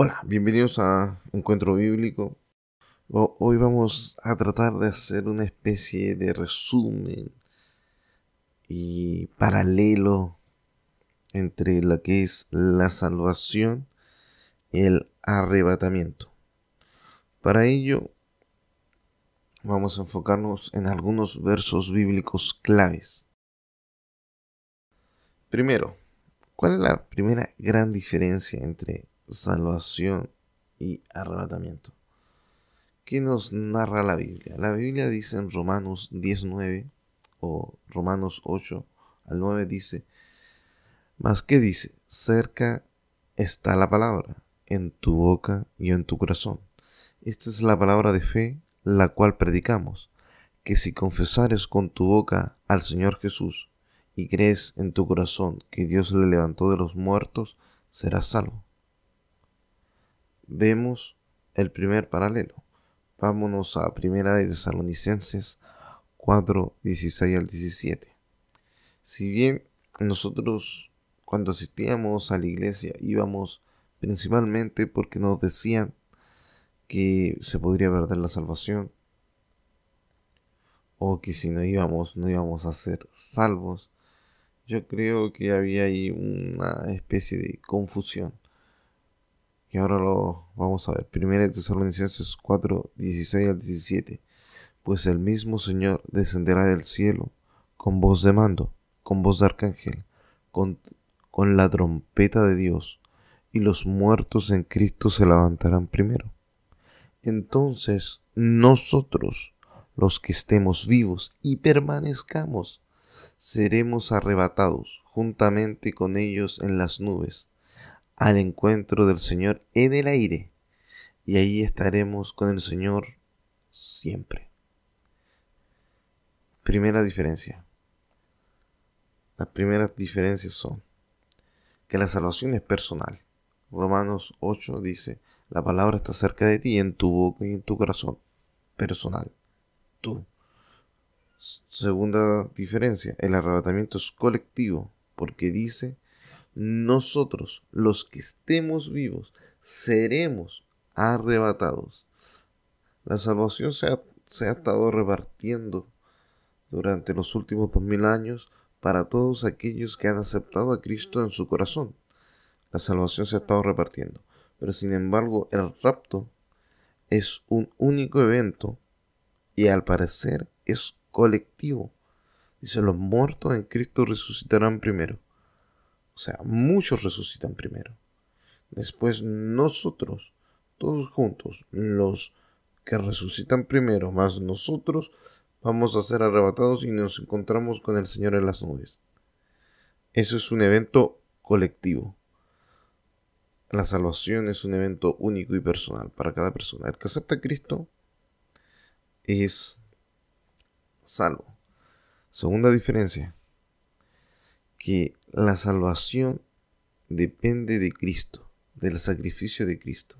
Hola, bienvenidos a Encuentro Bíblico. Hoy vamos a tratar de hacer una especie de resumen y paralelo entre lo que es la salvación y el arrebatamiento. Para ello vamos a enfocarnos en algunos versos bíblicos claves. Primero, ¿cuál es la primera gran diferencia entre salvación y arrebatamiento. ¿Qué nos narra la Biblia? La Biblia dice en Romanos 19 o Romanos 8 al 9 dice, más que dice, cerca está la palabra, en tu boca y en tu corazón. Esta es la palabra de fe, la cual predicamos, que si confesares con tu boca al Señor Jesús y crees en tu corazón que Dios le levantó de los muertos, serás salvo vemos el primer paralelo. Vámonos a Primera de Tesalonicenses 4, 16 al 17. Si bien nosotros cuando asistíamos a la iglesia íbamos principalmente porque nos decían que se podría perder la salvación o que si no íbamos no íbamos a ser salvos, yo creo que había ahí una especie de confusión. Y ahora lo vamos a ver. Primera Tesalonicenses 4, 16 al 17. Pues el mismo Señor descenderá del cielo con voz de mando, con voz de arcángel, con, con la trompeta de Dios, y los muertos en Cristo se levantarán primero. Entonces nosotros, los que estemos vivos y permanezcamos, seremos arrebatados juntamente con ellos en las nubes al encuentro del Señor en el aire, y ahí estaremos con el Señor siempre. Primera diferencia. Las primeras diferencias son que la salvación es personal. Romanos 8 dice, la palabra está cerca de ti, en tu boca y en tu corazón. Personal. Tú. Segunda diferencia, el arrebatamiento es colectivo, porque dice nosotros, los que estemos vivos, seremos arrebatados. La salvación se ha, estado repartiendo durante los últimos dos mil años para todos aquellos que han aceptado a Cristo en su corazón. La salvación se ha estado repartiendo. Pero sin embargo, el rapto es un único evento y al parecer es colectivo. Dice, los muertos en Cristo resucitarán primero. O sea, muchos resucitan primero. Después nosotros, todos juntos, los que resucitan primero, más nosotros, vamos a ser arrebatados y nos encontramos con el Señor en las nubes. Eso es un evento colectivo. La salvación es un evento único y personal para cada persona. El que acepta a Cristo es salvo. Segunda diferencia que la salvación depende de Cristo, del sacrificio de Cristo.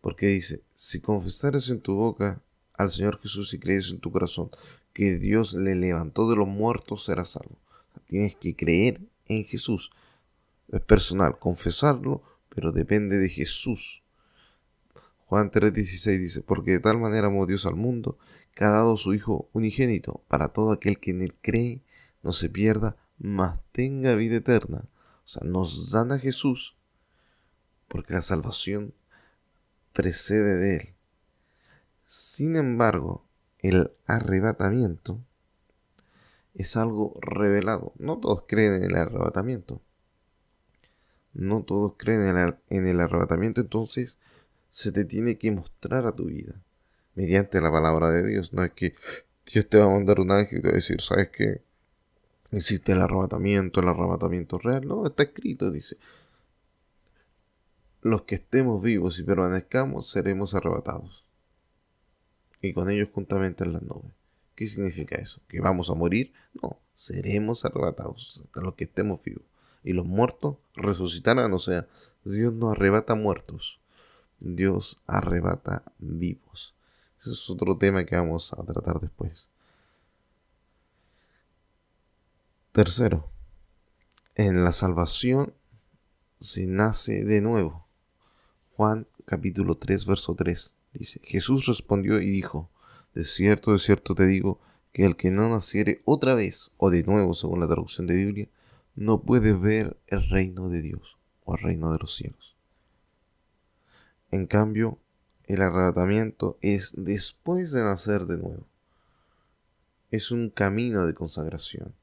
Porque dice, si confesares en tu boca al Señor Jesús y crees en tu corazón que Dios le levantó de los muertos, serás salvo. Tienes que creer en Jesús. Es personal, confesarlo, pero depende de Jesús. Juan 3:16 dice, porque de tal manera amó Dios al mundo, que ha dado su Hijo unigénito, para todo aquel que en él cree, no se pierda, mas tenga vida eterna. O sea, nos dan a Jesús porque la salvación precede de él. Sin embargo, el arrebatamiento es algo revelado. No todos creen en el arrebatamiento. No todos creen en el, arrebatamiento, entonces se te tiene que mostrar a tu vida mediante la palabra de Dios. No es que Dios te va a mandar un ángel y te va a decir, ¿sabes qué? Existe el arrebatamiento, el arrebatamiento real. No, está escrito, dice. Los que estemos vivos y permanezcamos seremos arrebatados. Y con ellos juntamente en las nubes. ¿Qué significa eso? ¿Que vamos a morir? No, seremos arrebatados, los que estemos vivos. Y los muertos resucitarán, o sea, Dios no arrebata muertos, Dios arrebata vivos. Ese es otro tema que vamos a tratar después. Tercero, en la salvación se nace de nuevo. Juan capítulo 3, verso 3. Dice, Jesús respondió y dijo, de cierto, de cierto te digo, que el que no naciere otra vez, o de nuevo según la traducción de Biblia, no puede ver el reino de Dios o el reino de los cielos. En cambio, el arrebatamiento es después de nacer de nuevo. Es un camino de consagración.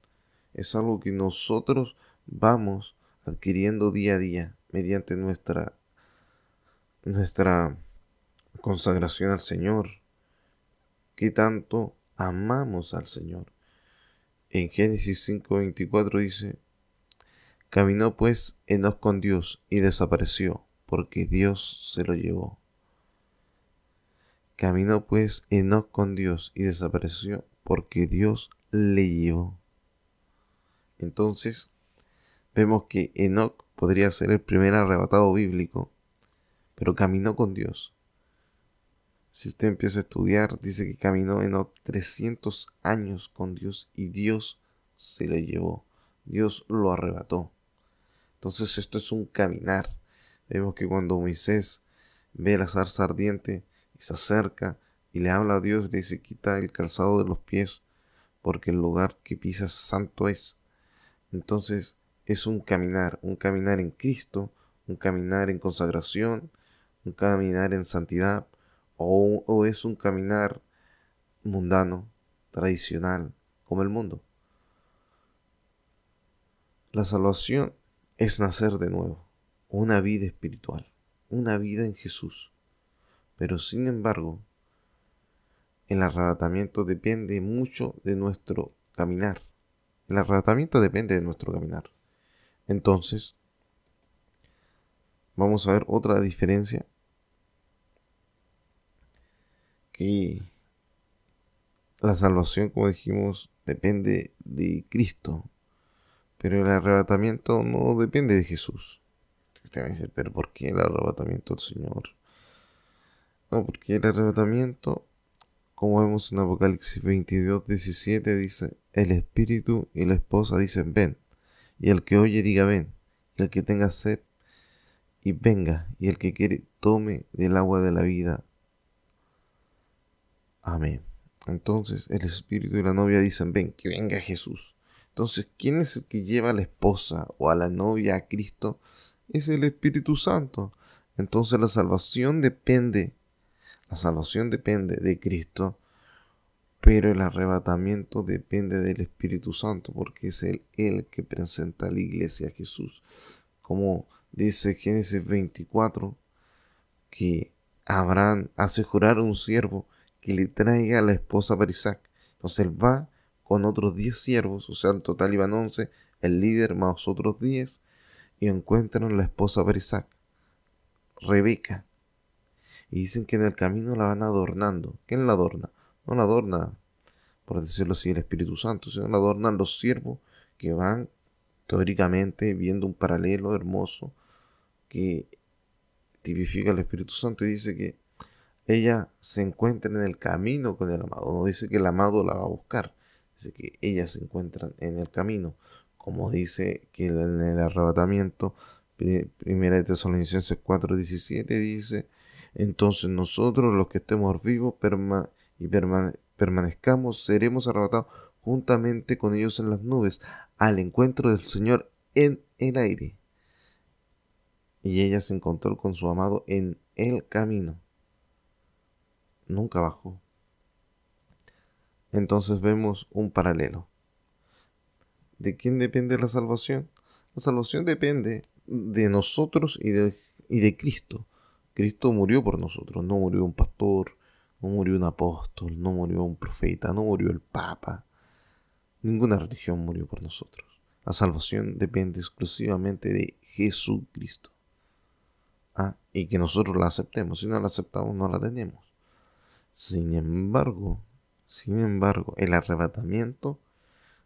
Es algo que nosotros vamos adquiriendo día a día mediante nuestra nuestra consagración al Señor, que tanto amamos al Señor. En Génesis 5:24 dice, Caminó pues Enoch con Dios y desapareció, porque Dios se lo llevó. Caminó pues Enoch con Dios y desapareció, porque Dios le llevó. Entonces, vemos que Enoch podría ser el primer arrebatado bíblico pero caminó con Dios. Si usted empieza a estudiar, dice que caminó en 300 años con Dios y Dios se le llevó. Dios lo arrebató. Entonces esto es un caminar. Vemos que cuando Moisés ve la zarza ardiente y se acerca y le habla a Dios, le dice, quita el calzado de los pies, porque el lugar que pisas santo es. Entonces es un caminar, un caminar en Cristo, un caminar en consagración, un caminar en santidad o, es un caminar mundano, tradicional, como el mundo. La salvación es nacer de nuevo, una vida espiritual, una vida en Jesús. Pero sin embargo, el arrebatamiento depende mucho de nuestro caminar. El arrebatamiento depende de nuestro caminar. Entonces, vamos a ver otra diferencia que la salvación, como dijimos, depende de Cristo, pero el arrebatamiento no depende de Jesús. Usted a decir, pero ¿por qué el arrebatamiento del Señor? No, porque el arrebatamiento, como vemos en Apocalipsis 22, 17, dice, el espíritu y la esposa dicen, ven, y el que oye diga, ven, y el que tenga sed, y venga, y el que quiere, tome del agua de la vida Amén. Entonces el espíritu y la novia dicen, ven, que venga Jesús. Entonces, ¿quién es el que lleva a la esposa o a la novia a Cristo? Es el Espíritu Santo. Entonces la salvación depende, la salvación depende de Cristo, pero el arrebatamiento depende del Espíritu Santo, porque es él el que presenta a la iglesia a Jesús. Como dice Génesis 24, que Abraham hace jurar a un siervo que le traiga a la esposa para Isaac. Entonces él va con otros 10 siervos, o sea, en total iban 11, el líder más otros 10, y encuentran la esposa para Isaac, Rebeca. Y dicen que en el camino la van adornando. ¿Quién la adorna? No la adorna, por decirlo así, el Espíritu Santo, sino la adornan los siervos que van teóricamente viendo un paralelo hermoso que tipifica el Espíritu Santo y dice que ella se encuentra en el camino con el amado. No dice que el amado la va a buscar, dice que ellas se encuentran en el camino. Como dice que en el arrebatamiento, primera de Tesalonicenses 4:17 dice, entonces nosotros los que estemos vivos y permanezcamos, seremos arrebatados juntamente con ellos en las nubes, al encuentro del Señor en el aire. Y ella se encontró con su amado en el camino nunca bajó. Entonces vemos un paralelo. ¿De quién depende la salvación? La salvación depende de nosotros y de, y de Cristo. Cristo murió por nosotros, no murió un pastor, no murió un apóstol, no murió un profeta, no murió el papa. Ninguna religión murió por nosotros. La salvación depende exclusivamente de Jesucristo. Ah, y que nosotros la aceptemos. Si no la aceptamos, no la tenemos. Sin embargo, sin embargo, el arrebatamiento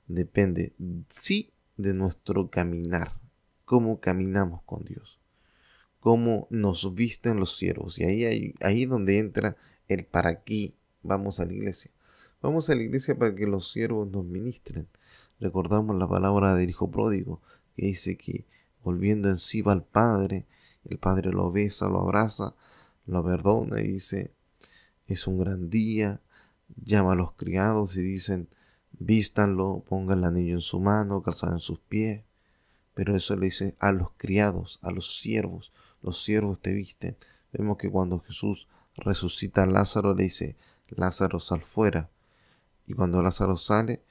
depende sí de nuestro caminar, cómo caminamos con Dios, cómo nos visten los siervos. Y ahí, ahí, donde entra el para qué vamos a la iglesia. Vamos a la iglesia para que los siervos nos ministren. Recordamos la palabra del Hijo Pródigo, que dice que volviendo en sí va al Padre El padre lo besa, lo abraza, lo perdona y dice, es un gran día, llama a los criados y dicen, vístanlo, pongan el anillo en su mano, calzado en sus pies. Pero eso le dice a los criados, a los siervos, los siervos te visten. Vemos que cuando Jesús resucita a Lázaro le dice, Lázaro sal fuera. Y cuando Lázaro sale,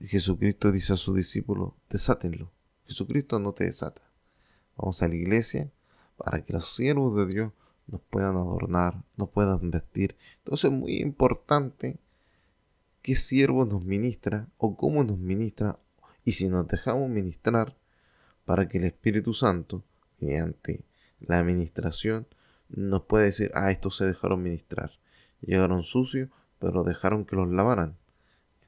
Jesucristo dice a sus discípulos, desátenlo. Jesucristo no te desata. Vamos a la iglesia para que los siervos de Dios nos puedan adornar, nos puedan vestir. Entonces es muy importante qué siervo nos ministra o cómo nos ministra y si nos dejamos ministrar para que el Espíritu Santo, mediante la administración, nos pueda decir, ah, estos se dejaron ministrar. Llegaron sucios, pero dejaron que los lavaran.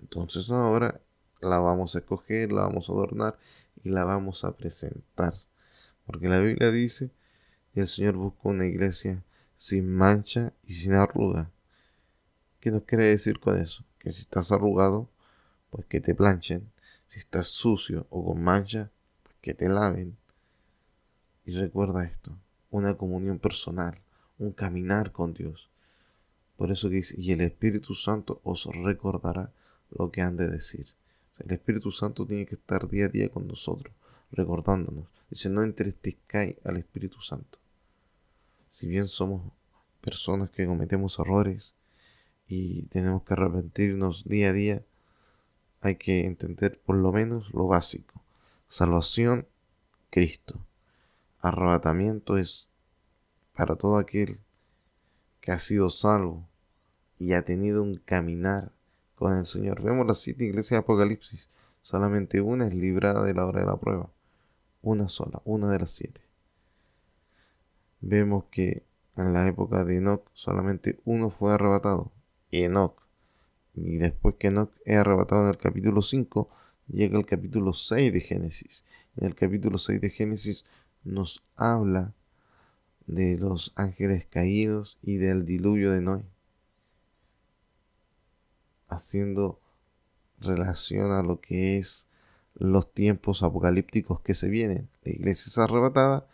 Entonces ahora la vamos a escoger, la vamos a adornar y la vamos a presentar. Porque la Biblia dice que el Señor busca una iglesia sin mancha y sin arruga. ¿Qué nos quiere decir con eso? Que si estás arrugado, pues que te planchen. Si estás sucio o con mancha, pues que te laven. Y recuerda esto, una comunión personal, un caminar con Dios. Por eso que dice, y el Espíritu Santo os recordará lo que han de decir. el Espíritu Santo tiene que estar día a día con nosotros, recordándonos. Dice, no entristezcáis al Espíritu Santo. Si bien somos personas que cometemos errores y tenemos que arrepentirnos día a día, hay que entender por lo menos lo básico. Salvación, Cristo. Arrebatamiento es para todo aquel que ha sido salvo y ha tenido un caminar con el Señor. Vemos las siete iglesias de Apocalipsis. Solamente una es librada de la hora de la prueba. Una sola, una de las siete. Vemos que en la época de Enoch solamente uno fue arrebatado, Enoch. Y después que Enoch es arrebatado en el capítulo 5, llega el capítulo 6 de Génesis. En el capítulo 6 de Génesis nos habla de los ángeles caídos y del diluvio de Noé haciendo relación a lo que es los tiempos apocalípticos que se vienen. La iglesia es arrebatada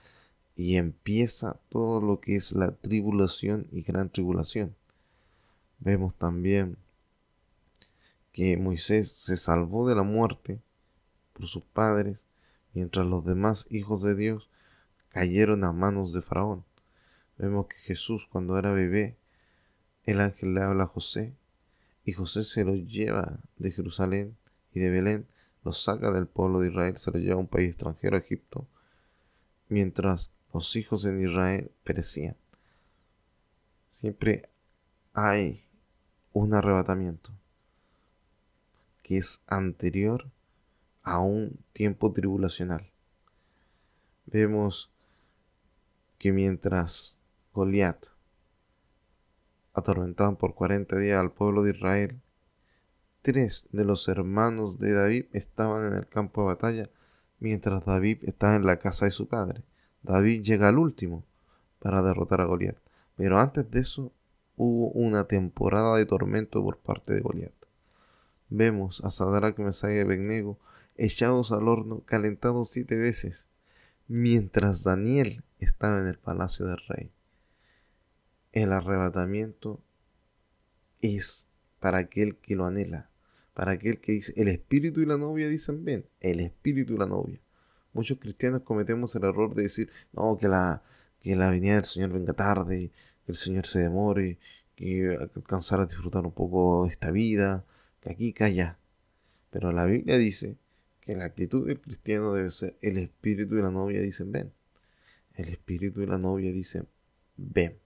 y empieza todo lo que es la tribulación y gran tribulación. Vemos también que Moisés se salvó de la muerte por sus padres, mientras los demás hijos de Dios cayeron a manos de Faraón. Vemos que Jesús cuando era bebé, el ángel le habla a José y José se los lleva de Jerusalén y de Belén, los saca del pueblo de Israel, se los lleva a un país extranjero, a Egipto, mientras los hijos de Israel perecían. Siempre hay un arrebatamiento que es anterior a un tiempo tribulacional. Vemos que mientras Goliat atormentaban por cuarenta días al pueblo de Israel. Tres de los hermanos de David estaban en el campo de batalla, mientras David estaba en la casa de su padre. David llega al último para derrotar a Goliat. Pero antes de eso hubo una temporada de tormento por parte de Goliat. Vemos a Sadrach, Mesach y Abednego echados al horno, calentados siete veces, mientras Daniel estaba en el palacio del rey el arrebatamiento es para aquel que lo anhela, para aquel que dice, el espíritu y la novia dicen, ven, el espíritu y la novia. Muchos cristianos cometemos el error de decir, no, que la, que la venida del Señor venga tarde, que el Señor se demore, que alcanzar a disfrutar un poco esta vida, que aquí, que allá. Pero la Biblia dice que la actitud del cristiano debe ser, el espíritu y la novia dicen, ven. El espíritu y la novia dicen, ven.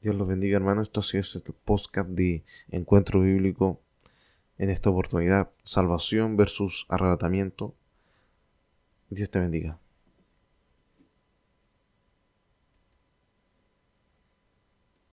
Dios los bendiga, hermano. Esto ha sido el podcast de Encuentro Bíblico en esta oportunidad. Salvación versus arrebatamiento. Dios te bendiga.